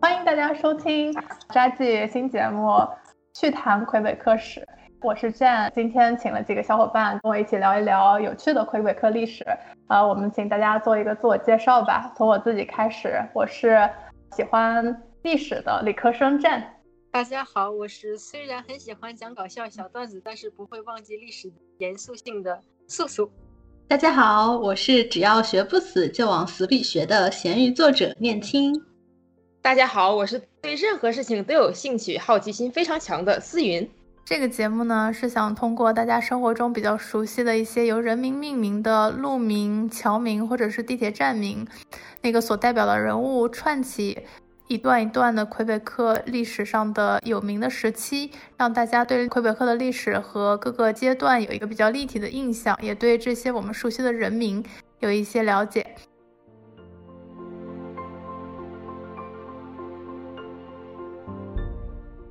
欢迎大家收听扎记新节目《趣谈魁北克史》，我是 Jane，今天请了几个小伙伴跟我一起聊一聊有趣的魁北克历史。呃，我们请大家做一个自我介绍吧，从我自己开始，我是喜欢历史的理科生 Jane。大家好，我是虽然很喜欢讲搞笑小段子，但是不会忘记历史严肃性的素素。大家好，我是只要学不死就往死里学的咸鱼作者念青。大家好，我是对任何事情都有兴趣、好奇心非常强的思云。这个节目呢，是想通过大家生活中比较熟悉的一些由人名命名的路名、桥名或者是地铁站名，那个所代表的人物串起一段一段的魁北克历史上的有名的时期，让大家对魁北克的历史和各个阶段有一个比较立体的印象，也对这些我们熟悉的人名有一些了解。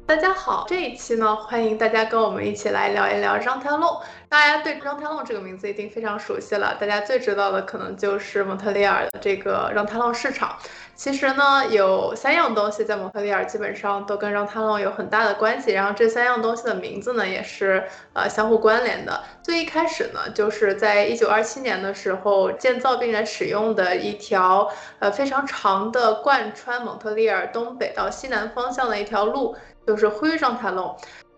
大家好，这一期呢，欢迎大家跟我们一起来聊一聊让泰隆。大家对让泰隆这个名字已经非常熟悉了，大家最知道的可能就是蒙特利尔的这个让泰隆市场。其实呢，有三样东西在蒙特利尔基本上都跟让泰隆有很大的关系，然后这三样东西的名字呢也是呃相互关联的。最一开始呢，就是在一九二七年的时候建造并且使用的一条呃非常长的贯穿蒙特利尔东北到西南方向的一条路。就是灰让塔龙，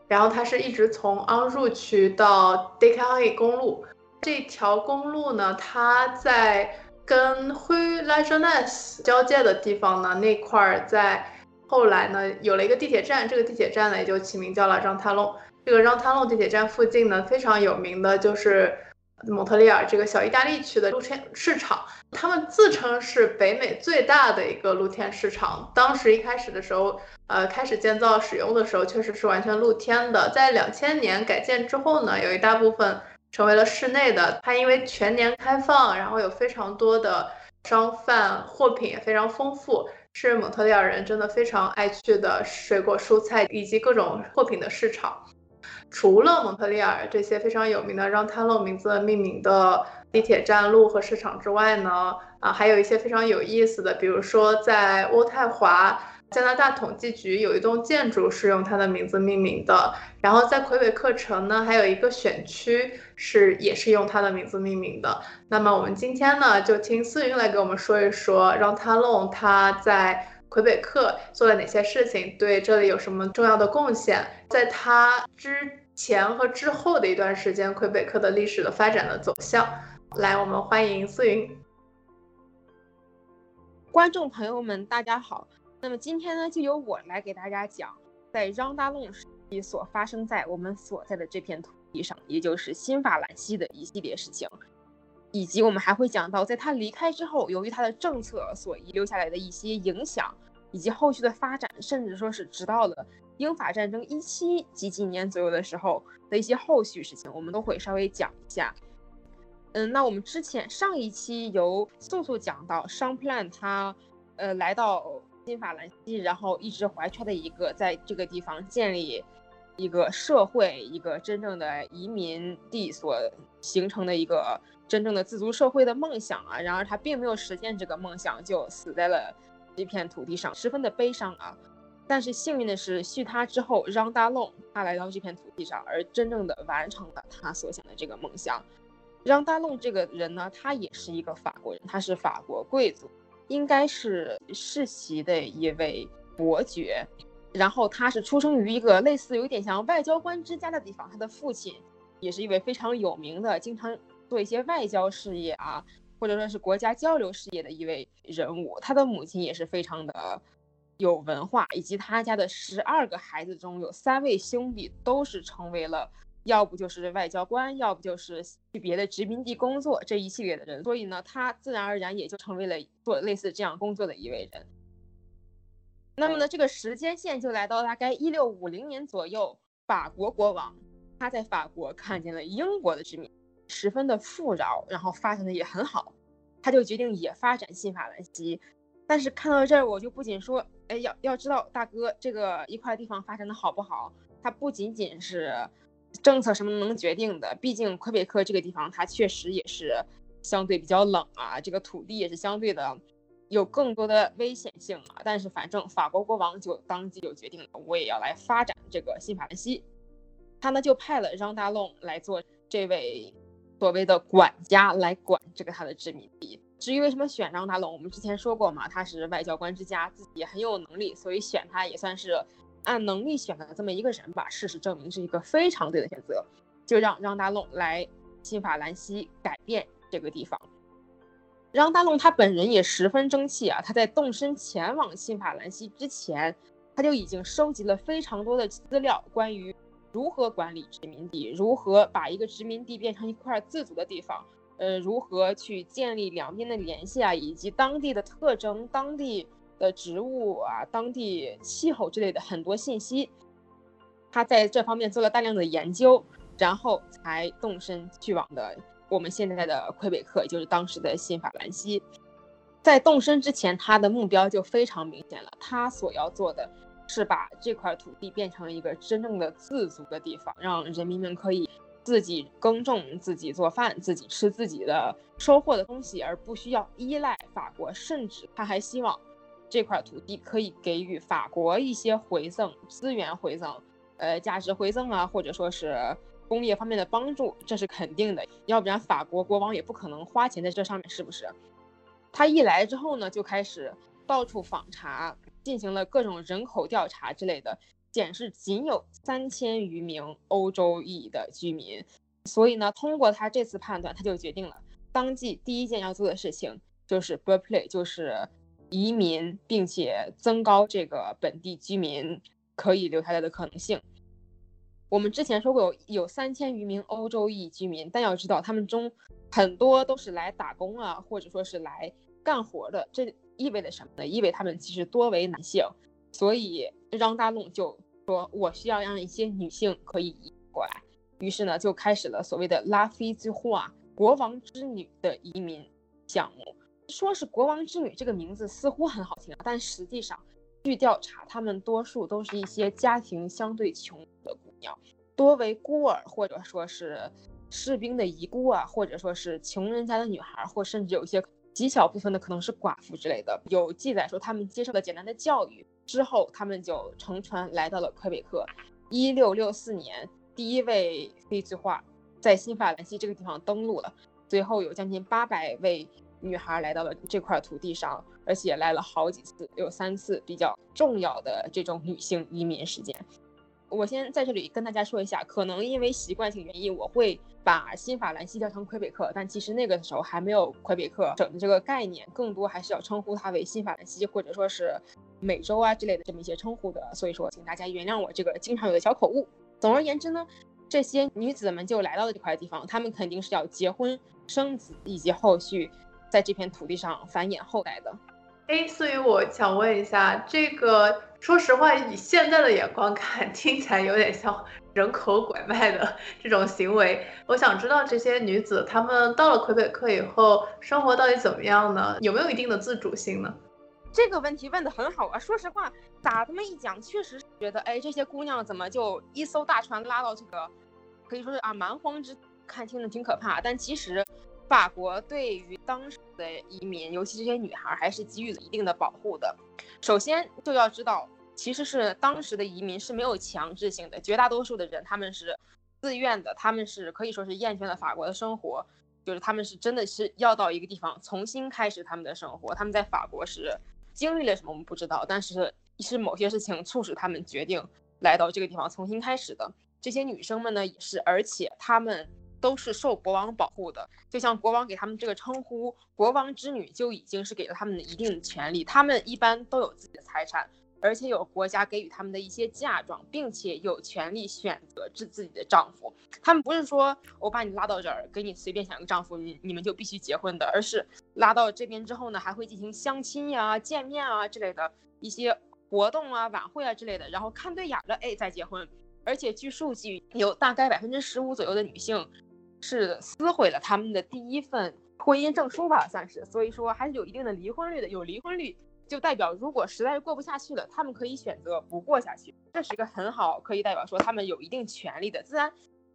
然后它是一直从昂入区到 d e c a 公路这条公路呢，它在跟灰拉 j 纳斯交界的地方呢，那块儿在后来呢有了一个地铁站，这个地铁站呢也就起名叫了让塔龙。这个让塔龙地铁站附近呢非常有名的就是。蒙特利尔这个小意大利区的露天市场，他们自称是北美最大的一个露天市场。当时一开始的时候，呃，开始建造使用的时候，确实是完全露天的。在两千年改建之后呢，有一大部分成为了室内的。它因为全年开放，然后有非常多的商贩，货品也非常丰富，是蒙特利尔人真的非常爱去的水果、蔬菜以及各种货品的市场。除了蒙特利尔这些非常有名的让泰勒名字命名的地铁站、路和市场之外呢，啊，还有一些非常有意思的，比如说在渥太华，加拿大统计局有一栋建筑是用它的名字命名的。然后在魁北克城呢，还有一个选区是也是用它的名字命名的。那么我们今天呢，就听思云来给我们说一说让泰勒他在。魁北克做了哪些事情？对这里有什么重要的贡献？在他之前和之后的一段时间，魁北克的历史的发展的走向。来，我们欢迎思云。观众朋友们，大家好。那么今天呢，就由我来给大家讲，在让大隆时期所发生在我们所在的这片土地上，也就是新法兰西的一系列事情。以及我们还会讲到，在他离开之后，由于他的政策所遗留下来的一些影响，以及后续的发展，甚至说是直到了英法战争一七几几年左右的时候的一些后续事情，我们都会稍微讲一下。嗯，那我们之前上一期由素素讲到商 plan 他呃来到新法兰西，然后一直怀揣的一个在这个地方建立一个社会，一个真正的移民地所形成的一个。真正的自足社会的梦想啊，然而他并没有实现这个梦想，就死在了这片土地上，十分的悲伤啊。但是幸运的是，续他之后，让达龙他来到这片土地上，而真正的完成了他所想的这个梦想。让达龙这个人呢，他也是一个法国人，他是法国贵族，应该是世袭的一位伯爵。然后他是出生于一个类似有点像外交官之家的地方，他的父亲也是一位非常有名的，经常。做一些外交事业啊，或者说是国家交流事业的一位人物，他的母亲也是非常的有文化，以及他家的十二个孩子中有三位兄弟都是成为了，要不就是外交官，要不就是去别的殖民地工作这一系列的人，所以呢，他自然而然也就成为了做类似这样工作的一位人。那么呢，这个时间线就来到大概一六五零年左右，法国国王他在法国看见了英国的殖民。十分的富饶，然后发展的也很好，他就决定也发展新法兰西。但是看到这儿，我就不仅说，哎，要要知道大哥这个一块地方发展的好不好，它不仅仅是政策什么能决定的。毕竟魁北克这个地方，它确实也是相对比较冷啊，这个土地也是相对的有更多的危险性啊。但是反正法国国王就当即就决定了，我也要来发展这个新法兰西。他呢就派了让大弄来做这位所谓的管家来管这个他的殖民地。至于为什么选让大弄，我们之前说过嘛，他是外交官之家，自己也很有能力，所以选他也算是按能力选的这么一个人吧。事实证明是一个非常对的选择，就让让大弄来新法兰西改变这个地方。让大龙他本人也十分争气啊，他在动身前往新法兰西之前，他就已经收集了非常多的资料，关于。如何管理殖民地？如何把一个殖民地变成一块自主的地方？呃，如何去建立两边的联系啊？以及当地的特征、当地的植物啊、当地气候之类的很多信息，他在这方面做了大量的研究，然后才动身去往的我们现在的魁北克，就是当时的新法兰西。在动身之前，他的目标就非常明显了，他所要做的。是把这块土地变成一个真正的自足的地方，让人民们可以自己耕种、自己做饭、自己吃自己的收获的东西，而不需要依赖法国。甚至他还希望这块土地可以给予法国一些回赠、资源回赠、呃价值回赠啊，或者说是工业方面的帮助，这是肯定的。要不然法国国王也不可能花钱在这上面，是不是？他一来之后呢，就开始到处访查。进行了各种人口调查之类的，显示仅有三千余名欧洲裔的居民，所以呢，通过他这次判断，他就决定了当季第一件要做的事情就是 b u r p l a y 就是移民，并且增高这个本地居民可以留下来的可能性。我们之前说过有有三千余名欧洲裔居民，但要知道他们中很多都是来打工啊，或者说是来干活的，这。意味着什么呢？意味他们其实多为男性，所以张大弄就说：“我需要让一些女性可以移过来。”于是呢，就开始了所谓的拉菲之话国王之女的移民项目。说是国王之女这个名字似乎很好听，但实际上，据调查，他们多数都是一些家庭相对穷的姑娘，多为孤儿，或者说是士兵的遗孤啊，或者说是穷人家的女孩，或甚至有一些。极小部分的可能是寡妇之类的，有记载说他们接受了简单的教育之后，他们就乘船来到了魁北克。一六六四年，第一位非裔化在新法兰西这个地方登陆了。随后有将近八百位女孩来到了这块土地上，而且来了好几次，有三次比较重要的这种女性移民事件。我先在这里跟大家说一下，可能因为习惯性原因，我会把新法兰西叫成魁北克，但其实那个时候还没有魁北克省的这个概念，更多还是要称呼它为新法兰西，或者说是美洲啊之类的这么一些称呼的。所以说，请大家原谅我这个经常有的小口误。总而言之呢，这些女子们就来到了这块地方，她们肯定是要结婚生子，以及后续在这片土地上繁衍后代的。哎，所以我想问一下，这个说实话，以现在的眼光看，听起来有点像人口拐卖的这种行为。我想知道这些女子，她们到了魁北克以后，生活到底怎么样呢？有没有一定的自主性呢？这个问题问的很好啊。说实话，打这么一讲，确实是觉得，哎，这些姑娘怎么就一艘大船拉到这个，可以说是啊蛮荒之，看听着挺可怕，但其实。法国对于当时的移民，尤其这些女孩，还是给予了一定的保护的。首先就要知道，其实是当时的移民是没有强制性的，绝大多数的人他们是自愿的，他们是可以说是厌倦了法国的生活，就是他们是真的是要到一个地方重新开始他们的生活。他们在法国是经历了什么我们不知道，但是是某些事情促使他们决定来到这个地方重新开始的。这些女生们呢也是，而且她们。都是受国王保护的，就像国王给他们这个称呼“国王之女”，就已经是给了他们的一定的权利。他们一般都有自己的财产，而且有国家给予他们的一些嫁妆，并且有权利选择自自己的丈夫。他们不是说我把你拉到这儿，给你随便选个丈夫，你你们就必须结婚的，而是拉到这边之后呢，还会进行相亲呀、见面啊之类的一些活动啊、晚会啊之类的，然后看对眼了，哎，再结婚。而且据数据，有大概百分之十五左右的女性。是撕毁了他们的第一份婚姻证书吧，算是，所以说还是有一定的离婚率的。有离婚率就代表，如果实在是过不下去了，他们可以选择不过下去。这是一个很好，可以代表说他们有一定权利的。自然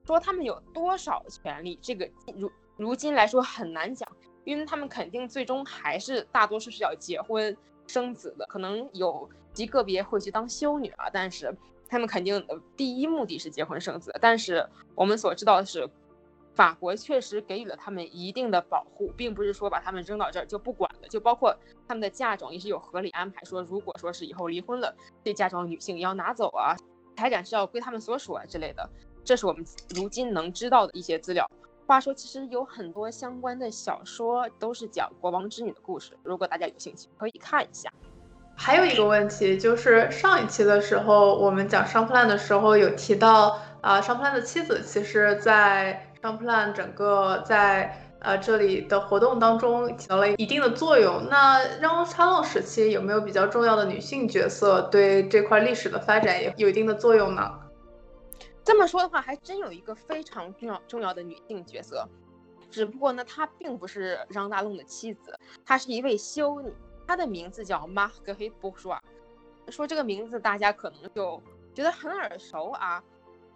说他们有多少权利，这个如如今来说很难讲。因为他们肯定最终还是大多数是要结婚生子的，可能有极个别会去当修女啊，但是他们肯定第一目的是结婚生子。但是我们所知道的是。法国确实给予了他们一定的保护，并不是说把他们扔到这儿就不管了。就包括他们的嫁妆也是有合理安排，说如果说是以后离婚了，这嫁妆女性要拿走啊，财产是要归他们所属啊之类的。这是我们如今能知道的一些资料。话说，其实有很多相关的小说都是讲国王之女的故事，如果大家有兴趣，可以看一下。还有一个问题就是上一期的时候，我们讲商普兰的时候有提到啊，商普兰的妻子其实在。商 plan 整个在呃这里的活动当中起到了一定的作用。那让插龙时期有没有比较重要的女性角色对这块历史的发展也有一定的作用呢？这么说的话，还真有一个非常重要重要的女性角色，只不过呢，她并不是让大龙的妻子，她是一位修女，她的名字叫 Marguerite Bourgeois。说这个名字大家可能就觉得很耳熟啊，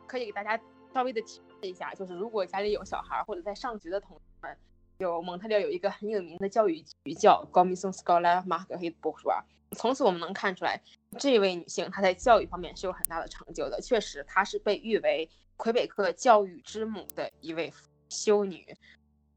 可以给大家稍微的提。一下，就是如果家里有小孩或者在上学的同学们，有蒙特利尔有一个很有名的教育局叫 Commission Scolaire Marguerite Bourgeois。从此我们能看出来，这位女性她在教育方面是有很大的成就的。确实，她是被誉为魁北克教育之母的一位修女。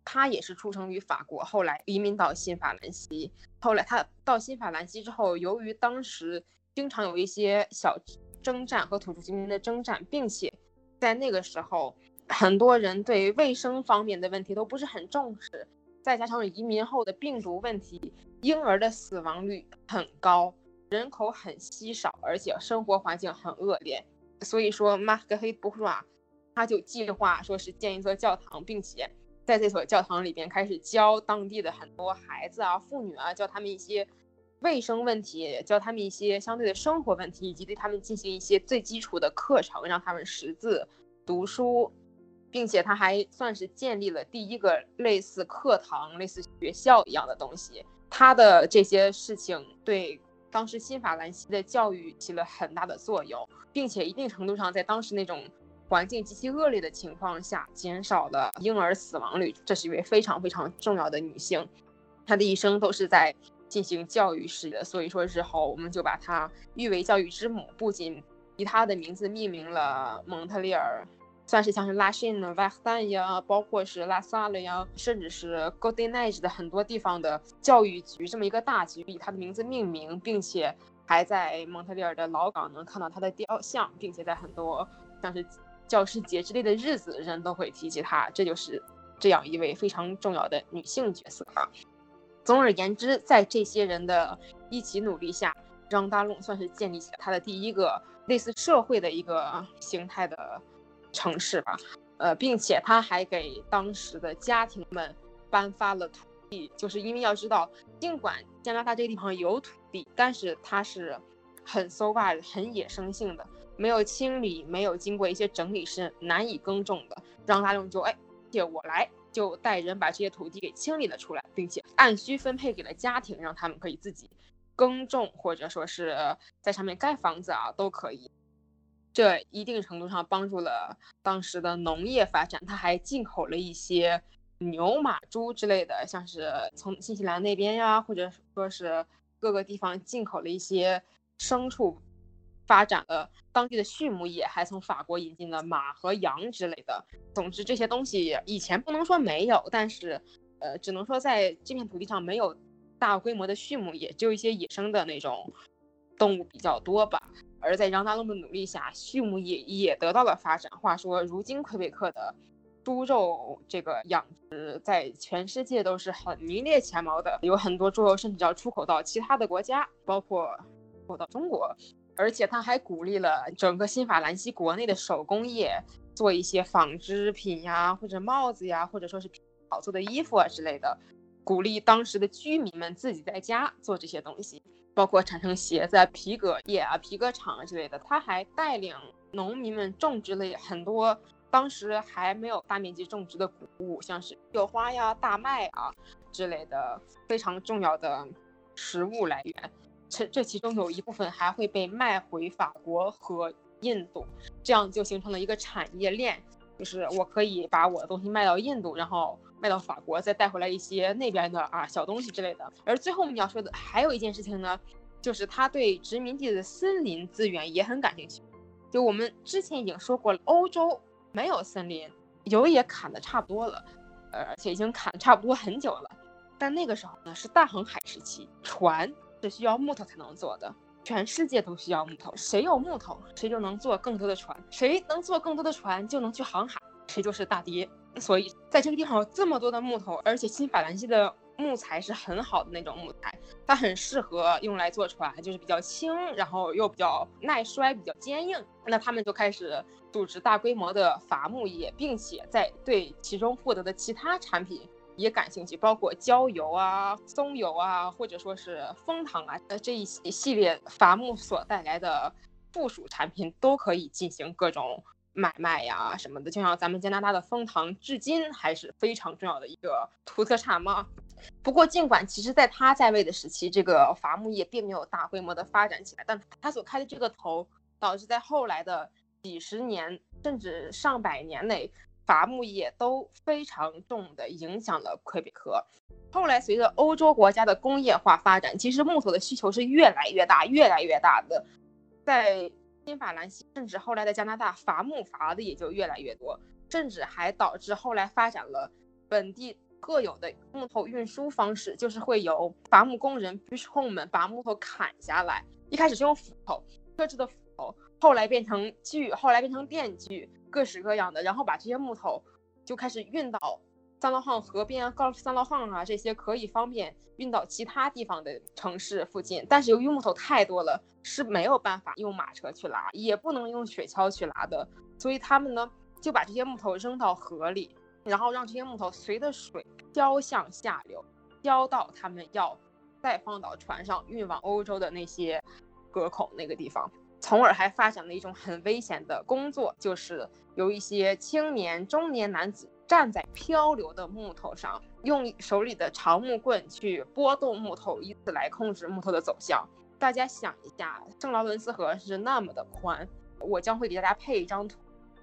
她也是出生于法国，后来移民到新法兰西。后来她到新法兰西之后，由于当时经常有一些小征战和土著居民的征战，并且在那个时候。很多人对卫生方面的问题都不是很重视，再加上移民后的病毒问题，婴儿的死亡率很高，人口很稀少，而且生活环境很恶劣。所以说，马克黑布拉他就计划说是建一座教堂，并且在这所教堂里边开始教当地的很多孩子啊、妇女啊，教他们一些卫生问题，教他们一些相对的生活问题，以及对他们进行一些最基础的课程，让他们识字、读书。并且他还算是建立了第一个类似课堂、类似学校一样的东西。他的这些事情对当时新法兰西的教育起了很大的作用，并且一定程度上在当时那种环境极其恶劣的情况下，减少了婴儿死亡率。这是一位非常非常重要的女性，她的一生都是在进行教育事业。所以说日后我们就把她誉为教育之母，不仅以她的名字命名了蒙特利尔。算是像是拉辛呢、瓦赫丹呀，包括是拉萨了呀，甚至是 g o d e n a g e 的很多地方的教育局这么一个大局，以他的名字命名，并且还在蒙特利尔的老港能看到他的雕像，并且在很多像是教师节之类的日子，人都会提起他。这就是这样一位非常重要的女性角色啊。总而言之，在这些人的一起努力下，让大龙算是建立起了他的第一个类似社会的一个形态的。城市吧，呃，并且他还给当时的家庭们颁发了土地，就是因为要知道，尽管加拿大这个地方有土地，但是它是很 so wild、很野生性的，没有清理，没有经过一些整理是难以耕种的。让他用就哎，借我来，就带人把这些土地给清理了出来，并且按需分配给了家庭，让他们可以自己耕种，或者说是在上面盖房子啊，都可以。这一定程度上帮助了当时的农业发展。他还进口了一些牛、马、猪之类的，像是从新西兰那边呀，或者说是各个地方进口了一些牲畜，发展了当地的畜牧业，还从法国引进了马和羊之类的。总之，这些东西以前不能说没有，但是，呃，只能说在这片土地上没有大规模的畜牧业，只有一些野生的那种动物比较多吧。而在杨大龙的努力下，畜牧业也得到了发展。话说，如今魁北克的猪肉这个养殖在全世界都是很名列前茅的，有很多猪肉甚至要出口到其他的国家，包括出口到中国。而且他还鼓励了整个新法兰西国内的手工业，做一些纺织品呀，或者帽子呀，或者说是好做的衣服啊之类的，鼓励当时的居民们自己在家做这些东西。包括产生鞋子、皮革业啊、皮革厂啊之类的，他还带领农民们种植了很多当时还没有大面积种植的谷物，像是雪花呀、大麦啊之类的非常重要的食物来源。这这其中有一部分还会被卖回法国和印度，这样就形成了一个产业链，就是我可以把我的东西卖到印度，然后卖到法国，再带回来一些那边的啊小东西之类的。而最后我们要说的还有一件事情呢，就是他对殖民地的森林资源也很感兴趣。就我们之前已经说过了，欧洲没有森林，油也砍的差不多了，而且已经砍差不多很久了。但那个时候呢，是大航海时期，船是需要木头才能做的。全世界都需要木头，谁有木头，谁就能做更多的船，谁能做更多的船，就能去航海，谁就是大爹。所以在这个地方有这么多的木头，而且新法兰西的木材是很好的那种木材，它很适合用来做船，就是比较轻，然后又比较耐摔，比较坚硬。那他们就开始组织大规模的伐木业，并且在对其中获得的其他产品。也感兴趣，包括焦油啊、松油啊，或者说是蜂糖啊，呃这一系列伐木所带来的附属产品都可以进行各种买卖呀什么的。就像咱们加拿大的蜂糖，至今还是非常重要的一个土特产嘛。不过，尽管其实在他在位的时期，这个伐木业并没有大规模的发展起来，但他所开的这个头，导致在后来的几十年甚至上百年内。伐木业都非常重的影响了魁北克。后来随着欧洲国家的工业化发展，其实木头的需求是越来越大、越来越大的。在新法兰西，甚至后来的加拿大，伐木伐的也就越来越多，甚至还导致后来发展了本地特有的木头运输方式，就是会有伐木工人 bushhome 们把木头砍下来，一开始是用斧头，特制的斧头，后来变成锯，后来变成电锯。各式各样的，然后把这些木头就开始运到三道巷河边、高三道巷啊这些可以方便运到其他地方的城市附近。但是由于木头太多了，是没有办法用马车去拉，也不能用雪橇去拉的，所以他们呢就把这些木头扔到河里，然后让这些木头随着水飘向下流，浇到他们要再放到船上运往欧洲的那些河口那个地方。从而还发展了一种很危险的工作，就是有一些青年、中年男子站在漂流的木头上，用手里的长木棍去拨动木头，以此来控制木头的走向。大家想一下，圣劳伦斯河是那么的宽，我将会给大家配一张图，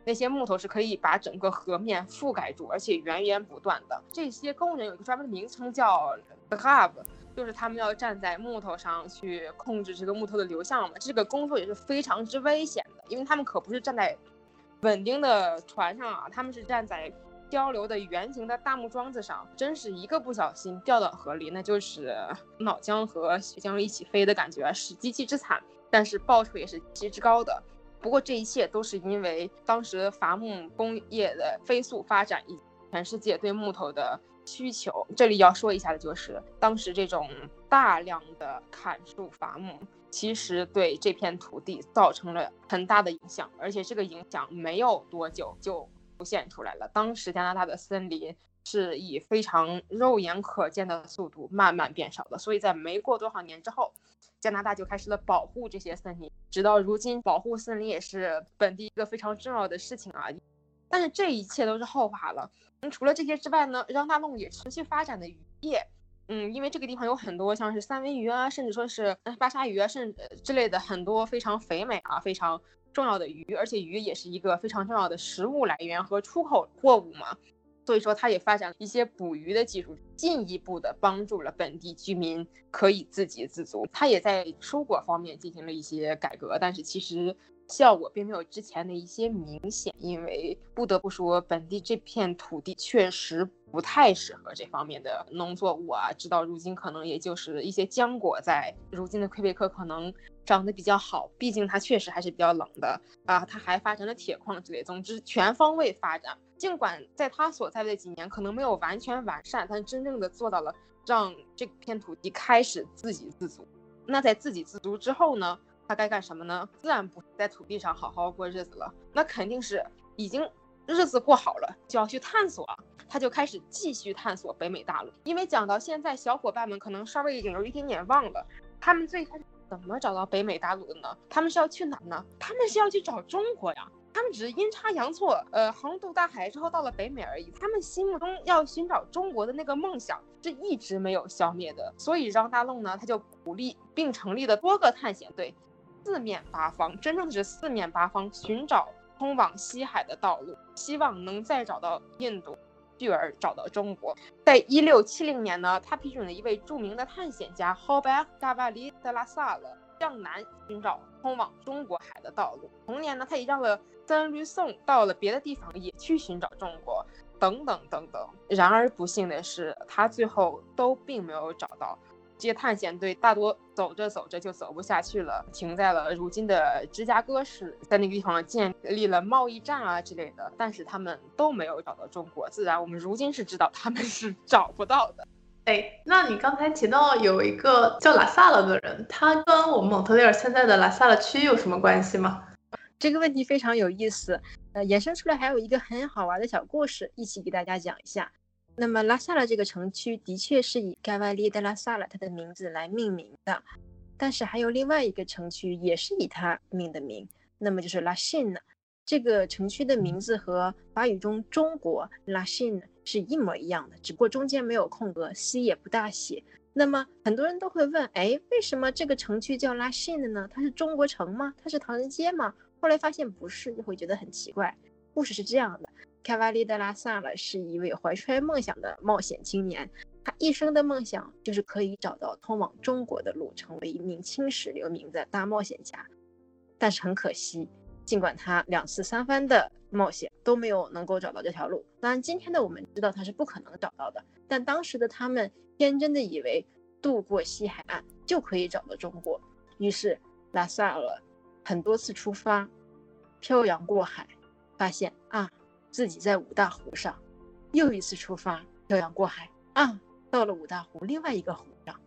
那些木头是可以把整个河面覆盖住，而且源源不断的。这些工人有一个专门的名称叫 the hub。就是他们要站在木头上去控制这个木头的流向嘛，这个工作也是非常之危险的，因为他们可不是站在稳定的船上啊，他们是站在漂流的圆形的大木桩子上，真是一个不小心掉到河里，那就是脑浆和血浆一起飞的感觉，是极其之惨，但是报酬也是极之高的。不过这一切都是因为当时伐木工业的飞速发展，以全世界对木头的。需求这里要说一下的就是，当时这种大量的砍树伐木，其实对这片土地造成了很大的影响，而且这个影响没有多久就现出来了。当时加拿大的森林是以非常肉眼可见的速度慢慢变少的，所以在没过多少年之后，加拿大就开始了保护这些森林，直到如今，保护森林也是本地一个非常重要的事情啊。但是这一切都是后话了。嗯，除了这些之外呢，让大弄也持续发展的渔业。嗯，因为这个地方有很多像是三文鱼啊，甚至说是巴沙鱼啊，甚至之类的很多非常肥美啊、非常重要的鱼，而且鱼也是一个非常重要的食物来源和出口货物嘛。所以说，它也发展了一些捕鱼的技术，进一步的帮助了本地居民可以自给自足。它也在蔬果方面进行了一些改革，但是其实。效果并没有之前的一些明显，因为不得不说，本地这片土地确实不太适合这方面的农作物啊。直到如今，可能也就是一些浆果在如今的魁北克可能长得比较好，毕竟它确实还是比较冷的啊。它还发展了铁矿之类，总之全方位发展。尽管在他所在的几年可能没有完全完善，但真正的做到了让这片土地开始自给自足。那在自给自足之后呢？他该干什么呢？自然不在土地上好好过日子了，那肯定是已经日子过好了，就要去探索。他就开始继续探索北美大陆。因为讲到现在，小伙伴们可能稍微已经有一点点忘了，他们最开始怎么找到北美大陆的呢？他们是要去哪呢？他们是要去找中国呀。他们只是阴差阳错，呃，横渡大海之后到了北美而已。他们心目中要寻找中国的那个梦想是一直没有消灭的。所以张大愣呢，他就鼓励并成立了多个探险队。四面八方，真正的是四面八方寻找通往西海的道路，希望能再找到印度。继而找到中国。在一六七零年呢，他批准了一位著名的探险家 h o b e r t g a v a l i de la Salle 向南寻找通往中国海的道路。同年呢，他也让了三驴宋到了别的地方也去寻找中国，等等等等。然而不幸的是，他最后都并没有找到。这些探险队大多走着走着就走不下去了，停在了如今的芝加哥市，在那个地方建立了贸易站啊之类的。但是他们都没有找到中国，自然我们如今是知道他们是找不到的。哎，那你刚才提到有一个叫拉萨勒的人，他跟我们蒙特利尔现在的拉萨勒区有什么关系吗？这个问题非常有意思，呃，衍生出来还有一个很好玩的小故事，一起给大家讲一下。那么拉萨拉这个城区的确是以盖瓦利德拉萨拉他的名字来命名的，但是还有另外一个城区也是以他命的名，那么就是拉辛呢。这个城区的名字和法语中中国拉辛是一模一样的，只不过中间没有空格，c 也不大写。那么很多人都会问，哎，为什么这个城区叫拉辛的呢？它是中国城吗？它是唐人街吗？后来发现不是，就会觉得很奇怪。故事是这样的。卡瓦利德拉萨勒是一位怀揣梦想的冒险青年，他一生的梦想就是可以找到通往中国的路，成为一名青史留名的大冒险家。但是很可惜，尽管他两次三番的冒险都没有能够找到这条路。当然，今天的我们知道他是不可能找到的，但当时的他们天真的以为渡过西海岸就可以找到中国。于是拉萨勒很多次出发，漂洋过海，发现啊。自己在五大湖上，又一次出发，漂洋过海啊，到了五大湖另外一个湖上，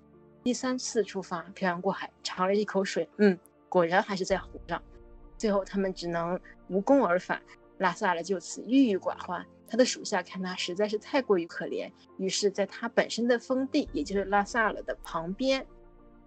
第三次出发，漂洋过海，尝了一口水，嗯，果然还是在湖上。最后他们只能无功而返，拉萨勒就此郁郁寡欢。他的属下看他实在是太过于可怜，于是在他本身的封地，也就是拉萨勒的旁边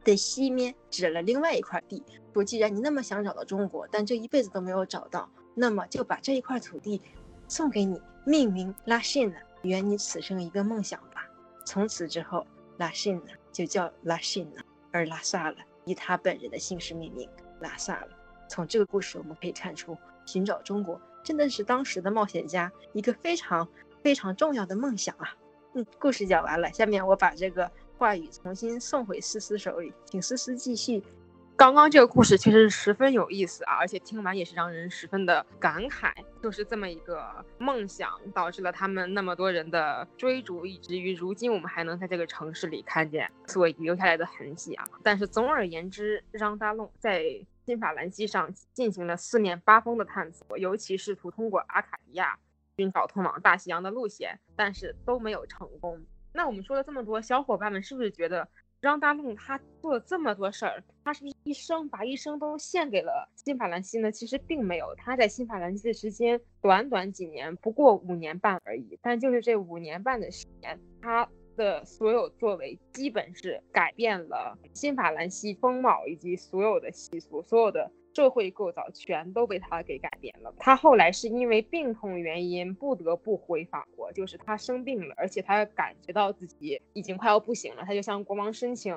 的西面，指了另外一块地，说：既然你那么想找到中国，但这一辈子都没有找到，那么就把这一块土地。送给你，命名拉信呢，圆你此生一个梦想吧。从此之后，拉信呢就叫拉信呢，而拉萨了以他本人的姓氏命名，拉萨了。从这个故事我们可以看出，寻找中国真的是当时的冒险家一个非常非常重要的梦想啊。嗯，故事讲完了，下面我把这个话语重新送回思思手里，请思思继续。刚刚这个故事确实十分有意思啊，而且听完也是让人十分的感慨。就是这么一个梦想，导致了他们那么多人的追逐，以至于如今我们还能在这个城市里看见所留下来的痕迹啊。但是总而言之，让大龙在新法兰西上进行了四面八方的探索，尤其试图通过阿卡迪亚寻找通往大西洋的路线，但是都没有成功。那我们说了这么多，小伙伴们是不是觉得？张大陆他做了这么多事儿，他是不是一生把一生都献给了新法兰西呢？其实并没有，他在新法兰西的时间短短几年，不过五年半而已。但就是这五年半的时间，他的所有作为基本是改变了新法兰西风貌以及所有的习俗，所有的。社会构造全都被他给改变了。他后来是因为病痛原因不得不回法国，就是他生病了，而且他感觉到自己已经快要不行了，他就向国王申请，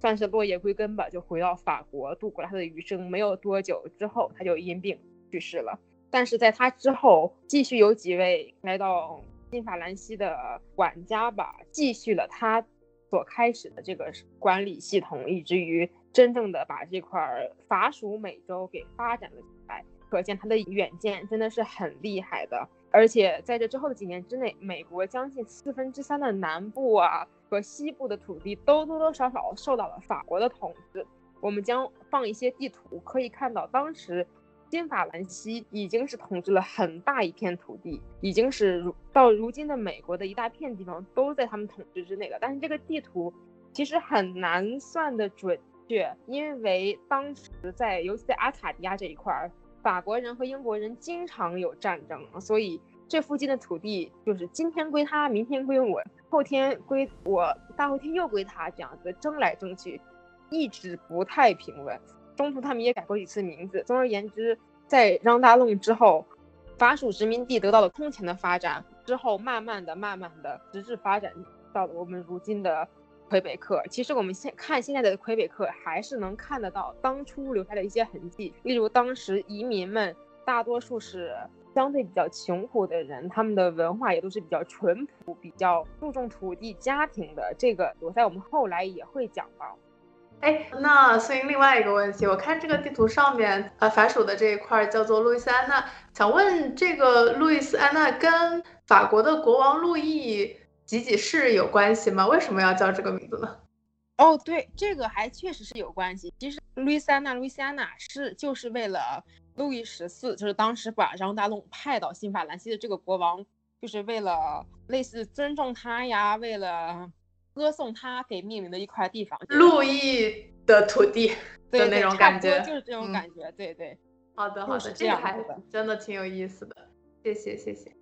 算是落叶归根吧，就回到法国度过了他的余生。没有多久之后，他就因病去世了。但是在他之后，继续有几位来到新法兰西的管家吧，继续了他所开始的这个管理系统，以至于。真正的把这块法属美洲给发展了起来，可见他的远见真的是很厉害的。而且在这之后的几年之内，美国将近四分之三的南部啊和西部的土地都多多少少受到了法国的统治。我们将放一些地图，可以看到当时新法兰西已经是统治了很大一片土地，已经是如到如今的美国的一大片地方都在他们统治之内了。但是这个地图其实很难算得准。确，因为当时在，尤其在阿卡迪亚这一块儿，法国人和英国人经常有战争，所以这附近的土地就是今天归他，明天归我，后天归我，大后天又归他，这样子争来争去，一直不太平稳。中途他们也改过几次名字。总而言之，在让大弄之后，法属殖民地得到了空前的发展，之后慢慢的、慢慢的，直至发展到了我们如今的。魁北克，其实我们现看现在的魁北克，还是能看得到当初留下的一些痕迹。例如，当时移民们大多数是相对比较穷苦的人，他们的文化也都是比较淳朴、比较注重土地、家庭的。这个我在我们后来也会讲到。哎，那所以另外一个问题，我看这个地图上面，呃，法属的这一块叫做路易斯安那，想问这个路易斯安那跟法国的国王路易几几世有关系吗？为什么要叫这个名字呢？哦，对，这个还确实是有关系。其实路易斯安那，路易斯安那是就是为了路易十四，就是当时把让大弄派到新法兰西的这个国王，就是为了类似尊重他呀，为了。歌颂他给命名的一块地方，路易的土地的那种感觉，就是这种感觉，对对。好的好的，这个还真的挺有意思的，谢谢谢谢。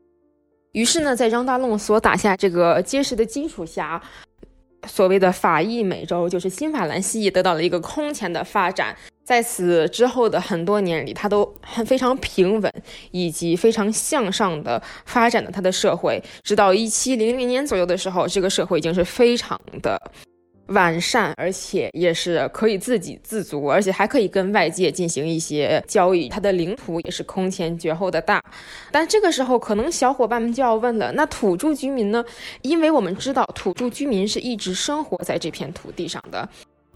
于是呢，在张大弄所打下这个结实的基础下。所谓的法裔美洲，就是新法兰西，得到了一个空前的发展。在此之后的很多年里，他都很非常平稳，以及非常向上的发展了他的社会。直到一七零零年左右的时候，这个社会已经是非常的。完善，而且也是可以自给自足，而且还可以跟外界进行一些交易。它的领土也是空前绝后的大。但这个时候，可能小伙伴们就要问了：那土著居民呢？因为我们知道土著居民是一直生活在这片土地上的。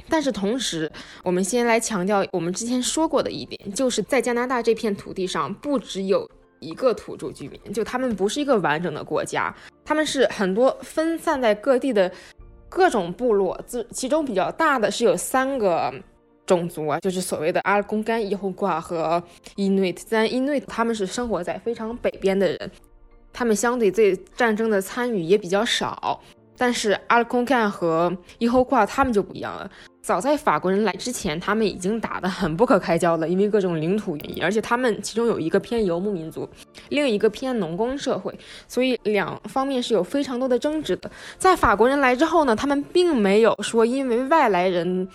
但是同时，我们先来强调我们之前说过的一点，就是在加拿大这片土地上，不只有一个土著居民，就他们不是一个完整的国家，他们是很多分散在各地的。各种部落，自其中比较大的是有三个种族啊，就是所谓的阿尔贡干、伊后挂和伊内特。但，伊内特他们是生活在非常北边的人，他们相对对战争的参与也比较少。但是阿尔贡干和伊后挂他们就不一样了。早在法国人来之前，他们已经打得很不可开交了，因为各种领土原因，而且他们其中有一个偏游牧民族，另一个偏农工社会，所以两方面是有非常多的争执的。在法国人来之后呢，他们并没有说因为外来人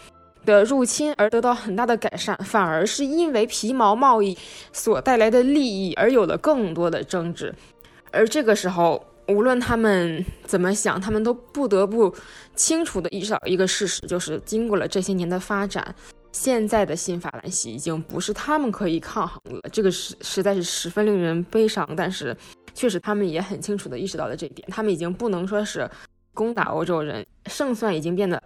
的入侵而得到很大的改善，反而是因为皮毛贸易所带来的利益而有了更多的争执。而这个时候，无论他们怎么想，他们都不得不清楚地意识到一个事实，就是经过了这些年的发展，现在的新法兰西已经不是他们可以抗衡了。这个实实在是十分令人悲伤，但是确实他们也很清楚地意识到了这一点，他们已经不能说是攻打欧洲人，胜算已经变得。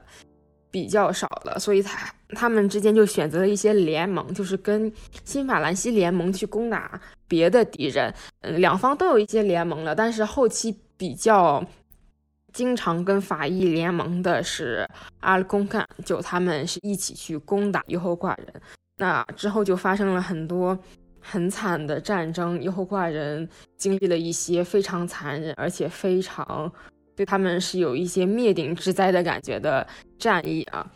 比较少了，所以他他们之间就选择了一些联盟，就是跟新法兰西联盟去攻打别的敌人。嗯，两方都有一些联盟了，但是后期比较经常跟法意联盟的是阿尔贡干，就他们是一起去攻打优后挂人。那之后就发生了很多很惨的战争，优后挂人经历了一些非常残忍，而且非常。对他们是有一些灭顶之灾的感觉的战役啊，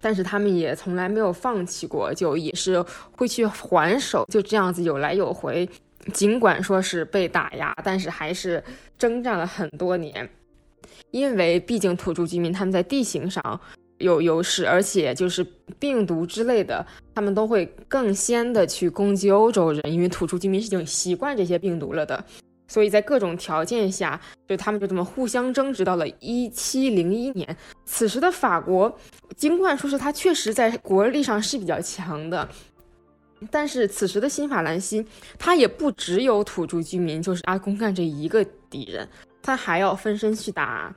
但是他们也从来没有放弃过，就也是会去还手，就这样子有来有回。尽管说是被打压，但是还是征战了很多年。因为毕竟土著居民他们在地形上有优势，而且就是病毒之类的，他们都会更先的去攻击欧洲人，因为土著居民是已经习惯这些病毒了的。所以在各种条件下，就他们就这么互相争执到了一七零一年。此时的法国，尽管说是他确实在国力上是比较强的，但是此时的新法兰西，他也不只有土著居民，就是阿公干这一个敌人，他还要分身去打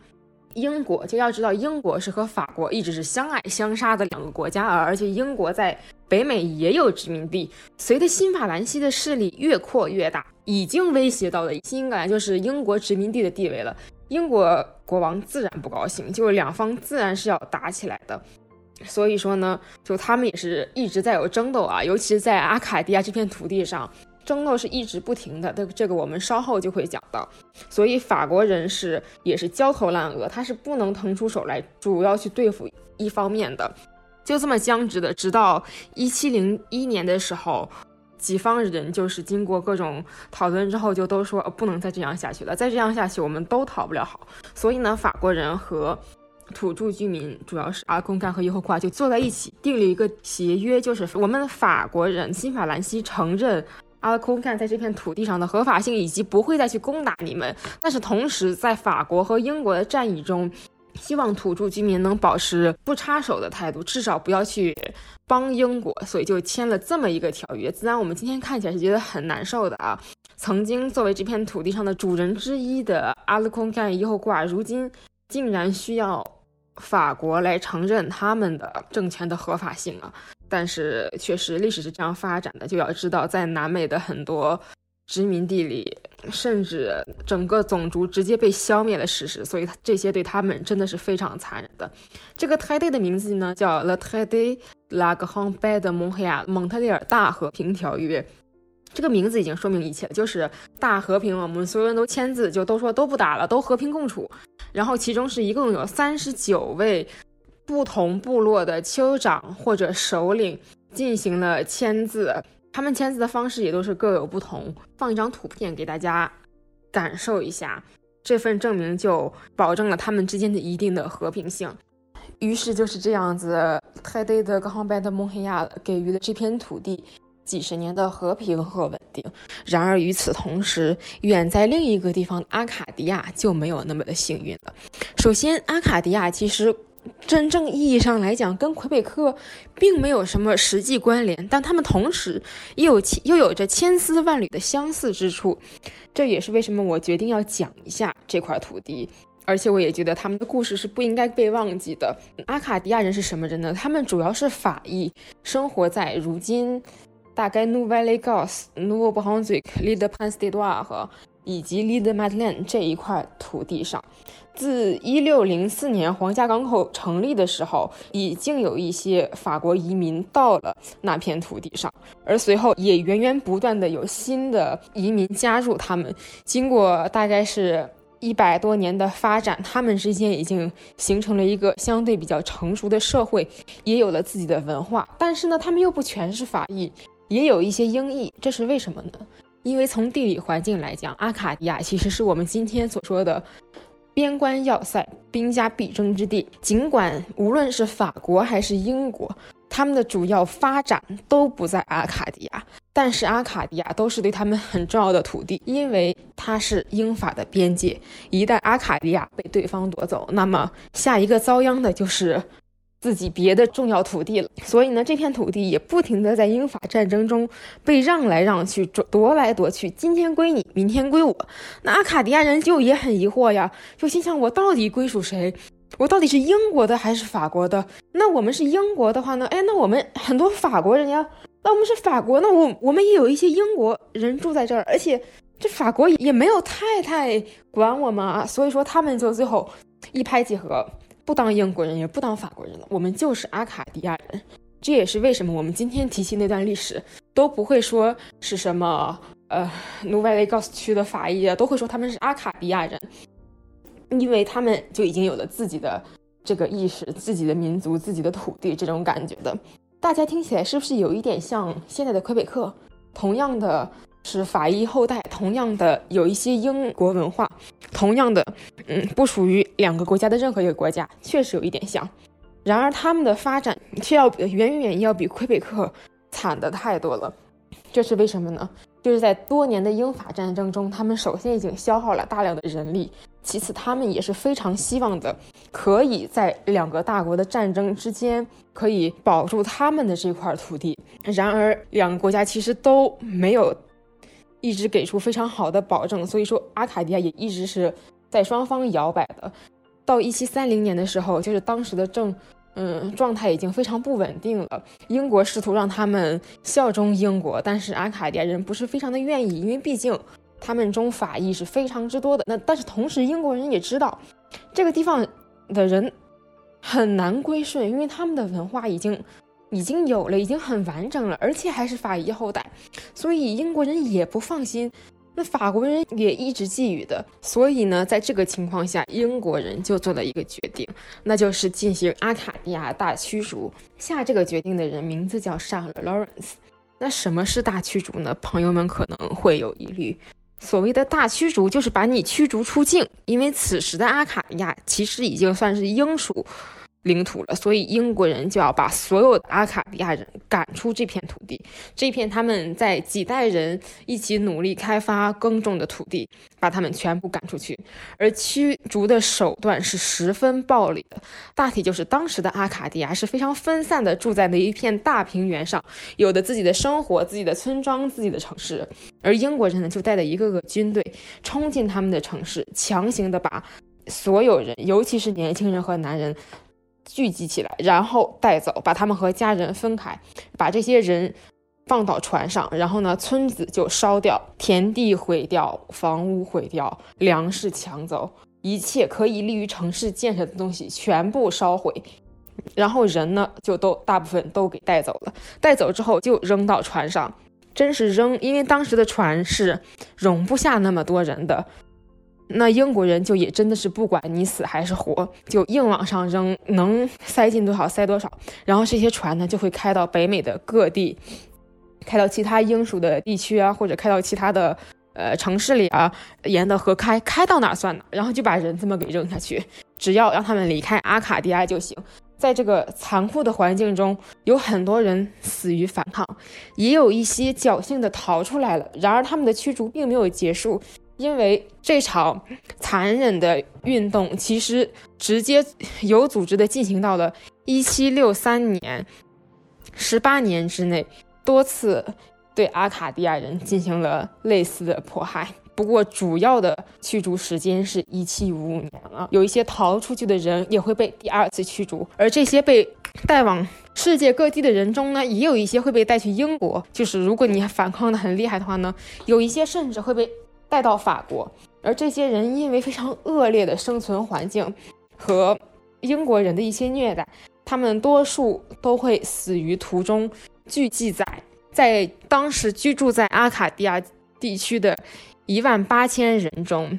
英国。就要知道，英国是和法国一直是相爱相杀的两个国家，而且英国在北美也有殖民地。随着新法兰西的势力越扩越大。已经威胁到了新英格兰，就是英国殖民地的地位了。英国国王自然不高兴，就是两方自然是要打起来的。所以说呢，就他们也是一直在有争斗啊，尤其是在阿卡迪亚这片土地上，争斗是一直不停的。这这个我们稍后就会讲到。所以法国人是也是焦头烂额，他是不能腾出手来主要去对付一方面的，就这么僵直的，直到一七零一年的时候。几方人就是经过各种讨论之后，就都说不能再这样下去了。再这样下去，我们都讨不了好。所以呢，法国人和土著居民，主要是阿贡干和伊霍夸，就坐在一起订了一个协约，就是我们法国人新法兰西承认阿空干在这片土地上的合法性，以及不会再去攻打你们。但是同时，在法国和英国的战役中，希望土著居民能保持不插手的态度，至少不要去帮英国，所以就签了这么一个条约。自然，我们今天看起来是觉得很难受的啊。曾经作为这片土地上的主人之一的阿勒空盖伊后挂，如今竟然需要法国来承认他们的政权的合法性啊！但是确实历史是这样发展的，就要知道在南美的很多殖民地里，甚至整个种族直接被消灭的事实，所以这些对他们真的是非常残忍的。这个 t 地的名字呢叫 La Traité La Grande Paix de Montréal，蒙特利尔大和平条约。这个名字已经说明一切，就是大和平我们所有人都签字，就都说都不打了，都和平共处。然后其中是一共有三十九位不同部落的酋长或者首领进行了签字，他们签字的方式也都是各有不同。放一张图片给大家感受一下，这份证明就保证了他们之间的一定的和平性。于是就是这样子，泰德的冈拜的蒙黑亚给予了这片土地。几十年的和平和稳定。然而与此同时，远在另一个地方的阿卡迪亚就没有那么的幸运了。首先，阿卡迪亚其实真正意义上来讲跟魁北克并没有什么实际关联，但他们同时又有又有着千丝万缕的相似之处。这也是为什么我决定要讲一下这块土地，而且我也觉得他们的故事是不应该被忘记的。阿卡迪亚人是什么人呢？他们主要是法裔，生活在如今。大概 Nouvelle Écosse、Nouveau Brunswick、l i de Prince-Édouard 和以及 L'Île de Madeleine 这一块土地上，自1604年皇家港口成立的时候，已经有一些法国移民到了那片土地上，而随后也源源不断的有新的移民加入他们。经过大概是一百多年的发展，他们之间已经形成了一个相对比较成熟的社会，也有了自己的文化。但是呢，他们又不全是法裔。也有一些英译，这是为什么呢？因为从地理环境来讲，阿卡迪亚其实是我们今天所说的边关要塞、兵家必争之地。尽管无论是法国还是英国，他们的主要发展都不在阿卡迪亚，但是阿卡迪亚都是对他们很重要的土地，因为它是英法的边界。一旦阿卡迪亚被对方夺走，那么下一个遭殃的就是。自己别的重要土地了，所以呢，这片土地也不停的在英法战争中被让来让去，夺来夺去，今天归你，明天归我。那阿卡迪亚人就也很疑惑呀，就心想我到底归属谁？我到底是英国的还是法国的？那我们是英国的话呢？哎，那我们很多法国人呀，那我们是法国，那我我们也有一些英国人住在这儿，而且这法国也没有太太管我们啊，所以说他们就最后一拍即合。不当英国人也不当法国人了，我们就是阿卡迪亚人。这也是为什么我们今天提起那段历史都不会说是什么呃努维雷高斯区的法裔啊，都会说他们是阿卡迪亚人，因为他们就已经有了自己的这个意识、自己的民族、自己的土地这种感觉的。大家听起来是不是有一点像现在的魁北克？同样的。是法医后代，同样的有一些英国文化，同样的，嗯，不属于两个国家的任何一个国家，确实有一点像。然而他们的发展却要远远要比魁北克惨的太多了。这是为什么呢？就是在多年的英法战争中，他们首先已经消耗了大量的人力，其次他们也是非常希望的，可以在两个大国的战争之间可以保住他们的这块土地。然而两个国家其实都没有。一直给出非常好的保证，所以说阿卡迪亚也一直是在双方摇摆的。到一七三零年的时候，就是当时的政，嗯，状态已经非常不稳定了。英国试图让他们效忠英国，但是阿卡迪亚人不是非常的愿意，因为毕竟他们中法裔是非常之多的。那但是同时，英国人也知道这个地方的人很难归顺，因为他们的文化已经。已经有了，已经很完整了，而且还是法医后代，所以英国人也不放心。那法国人也一直觊觎的，所以呢，在这个情况下，英国人就做了一个决定，那就是进行阿卡迪亚大驱逐。下这个决定的人名字叫沙勒·劳伦斯。那什么是大驱逐呢？朋友们可能会有疑虑。所谓的大驱逐，就是把你驱逐出境，因为此时的阿卡迪亚其实已经算是英属。领土了，所以英国人就要把所有的阿卡迪亚人赶出这片土地。这片他们在几代人一起努力开发耕种的土地，把他们全部赶出去。而驱逐的手段是十分暴力的，大体就是当时的阿卡迪亚是非常分散的，住在那一片大平原上，有的自己的生活、自己的村庄、自己的城市。而英国人呢，就带着一个个军队冲进他们的城市，强行的把所有人，尤其是年轻人和男人。聚集起来，然后带走，把他们和家人分开，把这些人放到船上，然后呢，村子就烧掉，田地毁掉，房屋毁掉，粮食抢走，一切可以利于城市建设的东西全部烧毁，然后人呢，就都大部分都给带走了。带走之后就扔到船上，真是扔，因为当时的船是容不下那么多人的。那英国人就也真的是不管你死还是活，就硬往上扔，能塞进多少塞多少。然后这些船呢，就会开到北美的各地，开到其他英属的地区啊，或者开到其他的呃城市里啊，沿着河开，开到哪算哪。然后就把人这么给扔下去，只要让他们离开阿卡迪亚就行。在这个残酷的环境中，有很多人死于反抗，也有一些侥幸的逃出来了。然而他们的驱逐并没有结束。因为这场残忍的运动其实直接有组织的进行到了一七六三年，十八年之内多次对阿卡迪亚人进行了类似的迫害。不过主要的驱逐时间是一七五五年了。有一些逃出去的人也会被第二次驱逐，而这些被带往世界各地的人中呢，也有一些会被带去英国。就是如果你反抗的很厉害的话呢，有一些甚至会被。带到法国，而这些人因为非常恶劣的生存环境和英国人的一些虐待，他们多数都会死于途中。据记载，在当时居住在阿卡迪亚地区的一万八千人中，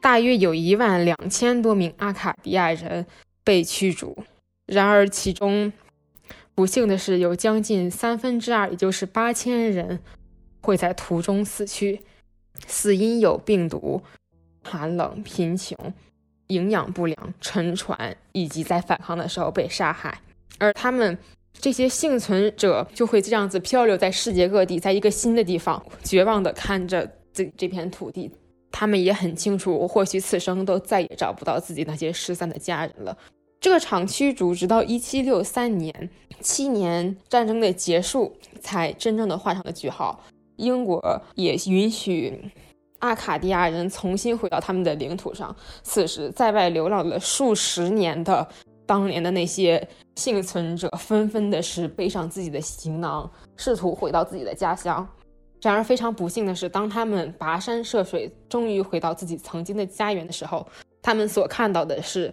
大约有一万两千多名阿卡迪亚人被驱逐。然而，其中不幸的是，有将近三分之二，也就是八千人会在途中死去。死因有病毒、寒冷、贫穷、营养不良、沉船，以及在反抗的时候被杀害。而他们这些幸存者就会这样子漂流在世界各地，在一个新的地方，绝望地看着这这片土地。他们也很清楚，或许此生都再也找不到自己那些失散的家人了。这场驱逐直到一七六三年，七年战争的结束，才真正的画上了句号。英国也允许阿卡迪亚人重新回到他们的领土上。此时，在外流浪了数十年的当年的那些幸存者，纷纷的是背上自己的行囊，试图回到自己的家乡。然而，非常不幸的是，当他们跋山涉水，终于回到自己曾经的家园的时候，他们所看到的是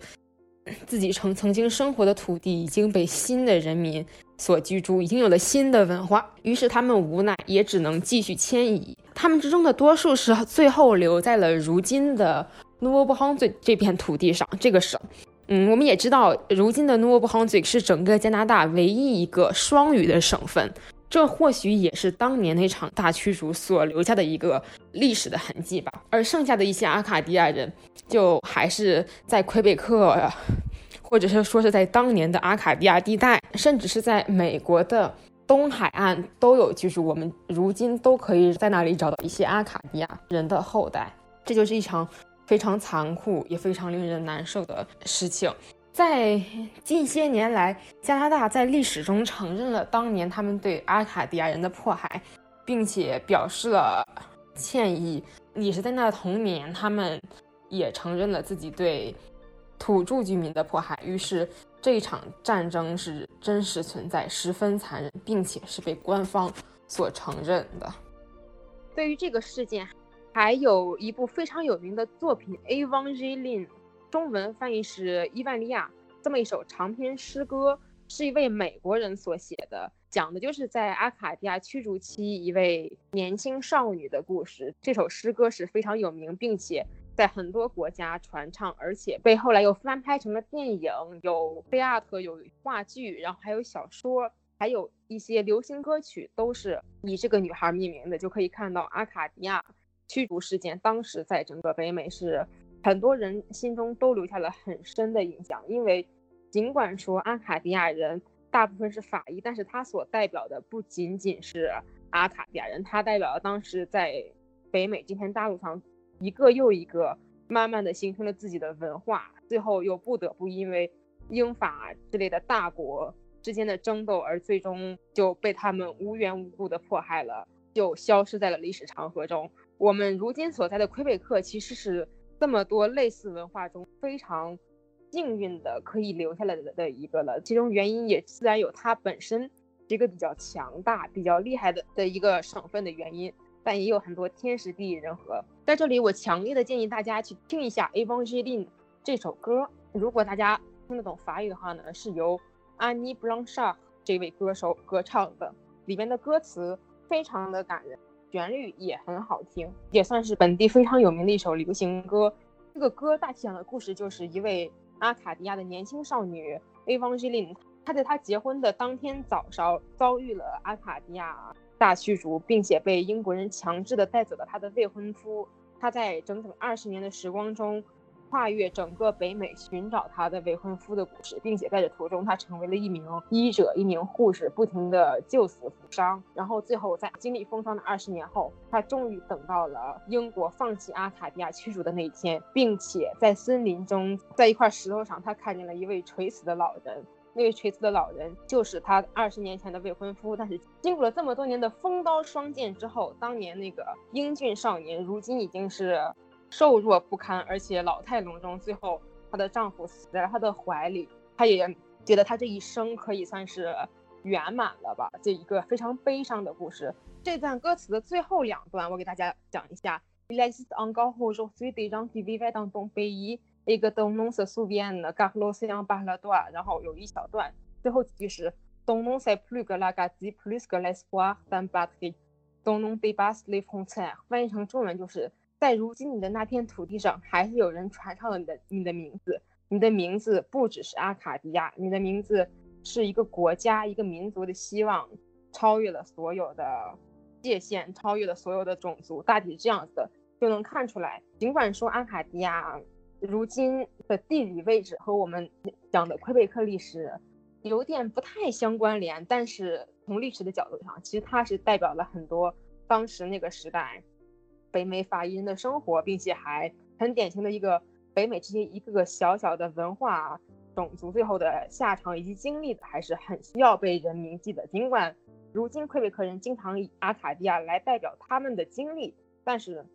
自己曾曾经生活的土地已经被新的人民。所居住已经有了新的文化，于是他们无奈也只能继续迁移。他们之中的多数是最后留在了如今的努沃布亨最这片土地上。这个省，嗯，我们也知道，如今的努沃布亨最是整个加拿大唯一一个双语的省份。这或许也是当年那场大驱逐所留下的一个历史的痕迹吧。而剩下的一些阿卡迪亚人，就还是在魁北克。或者是说是在当年的阿卡迪亚地带，甚至是在美国的东海岸都有居住。我们如今都可以在那里找到一些阿卡迪亚人的后代。这就是一场非常残酷也非常令人难受的事情。在近些年来，加拿大在历史中承认了当年他们对阿卡迪亚人的迫害，并且表示了歉意。也是在那同年，他们也承认了自己对。土著居民的迫害，于是这场战争是真实存在，十分残忍，并且是被官方所承认的。对于这个事件，还有一部非常有名的作品《A v a n g e l i n 中文翻译是《伊万利亚》，这么一首长篇诗歌，是一位美国人所写的，讲的就是在阿卡迪亚驱逐期一位年轻少女的故事。这首诗歌是非常有名，并且。在很多国家传唱，而且被后来又翻拍成了电影，有 art，有话剧，然后还有小说，还有一些流行歌曲，都是以这个女孩命名的。就可以看到阿卡迪亚驱逐事件，当时在整个北美是很多人心中都留下了很深的印象，因为尽管说阿卡迪亚人大部分是法裔，但是他所代表的不仅仅是阿卡迪亚人，他代表了当时在北美这片大陆上一个又一个慢慢的形成了自己的文化，最后又不得不因为英法之类的大国之间的争斗而最终就被他们无缘无故的迫害了，就消失在了历史长河中。我们如今所在的魁北克其实是这么多类似文化中非常。幸运的可以留下来的的一个了，其中原因也自然有它本身一个比较强大、比较厉害的的一个省份的原因，但也有很多天时地利人和。在这里，我强烈的建议大家去听一下《a v a n g e l i n 这首歌。如果大家听得懂法语的话呢，是由 Annie Blanchard 这位歌手歌唱的，里面的歌词非常的感人，旋律也很好听，也算是本地非常有名的一首流行歌。这个歌大体讲的故事就是一位。阿卡迪亚的年轻少女 a v a n g e l i n e 她在她结婚的当天早上遭遇了阿卡迪亚大驱逐，并且被英国人强制的带走了她的未婚夫。她在整整二十年的时光中。跨越整个北美寻找他的未婚夫的故事，并且在这途中，他成为了一名医者、一名护士，不停的救死扶伤。然后最后在经历风霜的二十年后，他终于等到了英国放弃阿卡迪亚驱逐的那一天，并且在森林中，在一块石头上，他看见了一位垂死的老人。那位垂死的老人就是他二十年前的未婚夫。但是经过了这么多年的风刀霜剑之后，当年那个英俊少年，如今已经是。瘦弱不堪，而且老态龙钟。最后，她的丈夫死在了她的怀里，她也觉得她这一生可以算是圆满了吧。这一个非常悲伤的故事。这段歌词的最后两段，我给大家讲一下。Il est encore aujourd'hui des gens qui vivent dans ton pays et que ton nom se souvienne car l'océan parle toi。然后有一小段，最后几句是 Ton nom c'est plus que la gazette, plus que l'espoir d'un patrie. Ton nom dépasse les frontières。翻译成中文就是。在如今你的那片土地上，还是有人传唱了你的你的名字。你的名字不只是阿卡迪亚，你的名字是一个国家、一个民族的希望，超越了所有的界限，超越了所有的种族。大体是这样子的就能看出来。尽管说阿卡迪亚如今的地理位置和我们讲的魁北克历史有点不太相关联，但是从历史的角度上，其实它是代表了很多当时那个时代。北美法裔人的生活，并且还很典型的一个北美这些一个个小小的文化种族最后的下场以及经历的，还是很需要被人铭记的。尽管如今魁北克人经常以阿卡迪亚来代表他们的经历，但是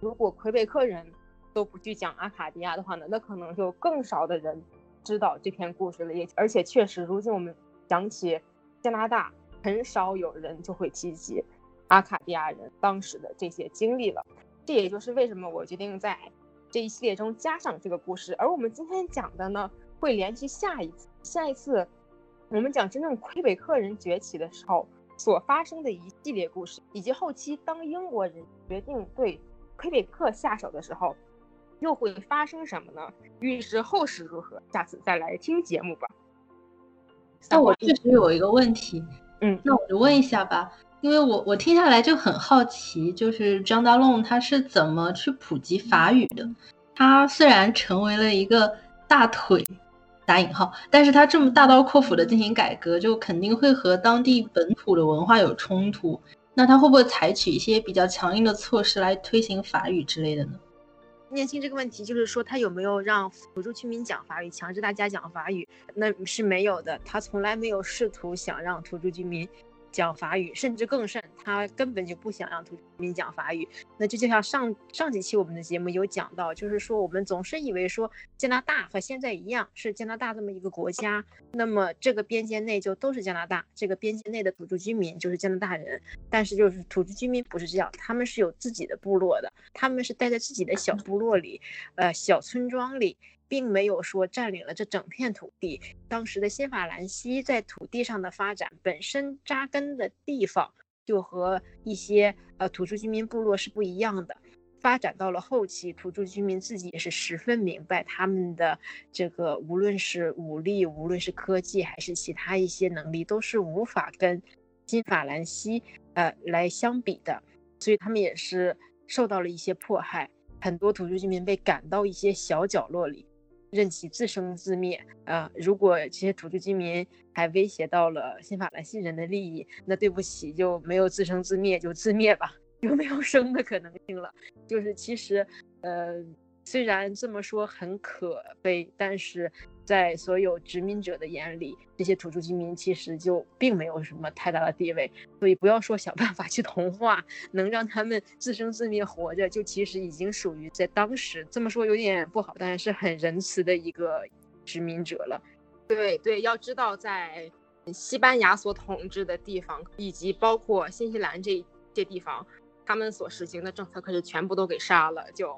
如果魁北克人都不去讲阿卡迪亚的话呢，那可能就更少的人知道这篇故事了。也而且确实，如今我们讲起加拿大，很少有人就会提及。阿卡迪亚人当时的这些经历了，这也就是为什么我决定在这一系列中加上这个故事。而我们今天讲的呢，会连续下一次，下一次我们讲真正魁北克人崛起的时候所发生的一系列故事，以及后期当英国人决定对魁北克下手的时候，又会发生什么呢？预知后事如何，下次再来听节目吧。那我确实有一个问题，嗯，那我就问一下吧。因为我我听下来就很好奇，就是张大龙他是怎么去普及法语的？他虽然成为了一个大腿打引号，但是他这么大刀阔斧的进行改革，就肯定会和当地本土的文化有冲突。那他会不会采取一些比较强硬的措施来推行法语之类的呢？念青这个问题就是说，他有没有让土著居民讲法语，强制大家讲法语？那是没有的，他从来没有试图想让土著居民。讲法语，甚至更甚，他根本就不想让土著民讲法语。那这就像上上几期我们的节目有讲到，就是说我们总是以为说加拿大和现在一样是加拿大这么一个国家，那么这个边界内就都是加拿大，这个边界内的土著居民就是加拿大人。但是就是土著居民不是这样，他们是有自己的部落的，他们是待在自己的小部落里，呃，小村庄里。并没有说占领了这整片土地。当时的新法兰西在土地上的发展，本身扎根的地方就和一些呃土著居民部落是不一样的。发展到了后期，土著居民自己也是十分明白，他们的这个无论是武力，无论是科技，还是其他一些能力，都是无法跟新法兰西呃来相比的。所以他们也是受到了一些迫害，很多土著居民被赶到一些小角落里。任其自生自灭。呃，如果这些土著居民还威胁到了新法兰西人的利益，那对不起，就没有自生自灭，就自灭吧，就没有生的可能性了。就是其实，呃。虽然这么说很可悲，但是在所有殖民者的眼里，这些土著居民其实就并没有什么太大的地位。所以不要说想办法去同化，能让他们自生自灭活着，就其实已经属于在当时这么说有点不好，但是很仁慈的一个殖民者了。对对，要知道在西班牙所统治的地方，以及包括新西兰这些地方，他们所实行的政策可是全部都给杀了，就。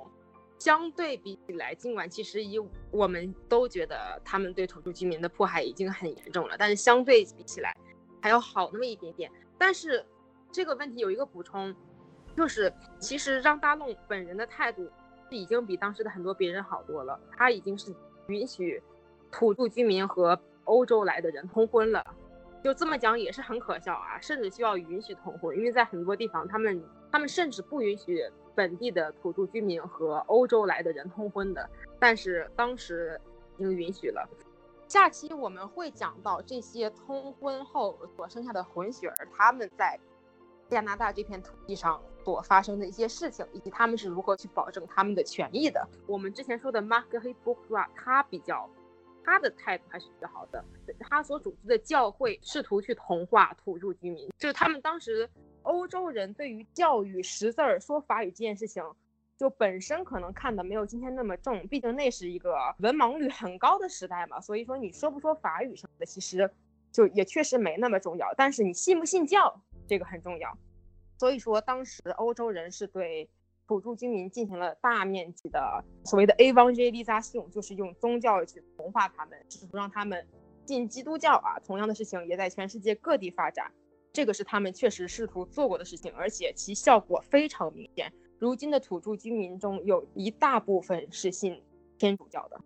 相对比起来，尽管其实以我们都觉得他们对土著居民的迫害已经很严重了，但是相对比起来还要好那么一点点。但是这个问题有一个补充，就是其实让大弄本人的态度已经比当时的很多别人好多了，他已经是允许土著居民和欧洲来的人通婚了。就这么讲也是很可笑啊，甚至需要允许通婚，因为在很多地方他们他们甚至不允许。本地的土著居民和欧洲来的人通婚的，但是当时已经允许了。下期我们会讲到这些通婚后所生下的混血儿，他们在加拿大这片土地上所发生的一些事情，以及他们是如何去保证他们的权益的。我们之前说的 Mark h e b o o k r a 他比较他的态度还是比较好的，他所组织的教会试图去同化土著居民，就是他们当时。欧洲人对于教育识字儿、说法语这件事情，就本身可能看的没有今天那么重，毕竟那是一个文盲率很高的时代嘛。所以说你说不说法语什么的，其实就也确实没那么重要。但是你信不信教，这个很重要。所以说当时欧洲人是对土著居民进行了大面积的所谓的 evangelization，就是用宗教去同化他们，试图让他们信基督教啊。同样的事情也在全世界各地发展。这个是他们确实试图做过的事情，而且其效果非常明显。如今的土著居民中有一大部分是信天主教的。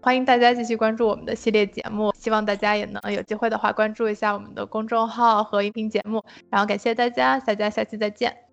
欢迎大家继续关注我们的系列节目，希望大家也能有机会的话关注一下我们的公众号和音频节目。然后感谢大家，大家下期再见。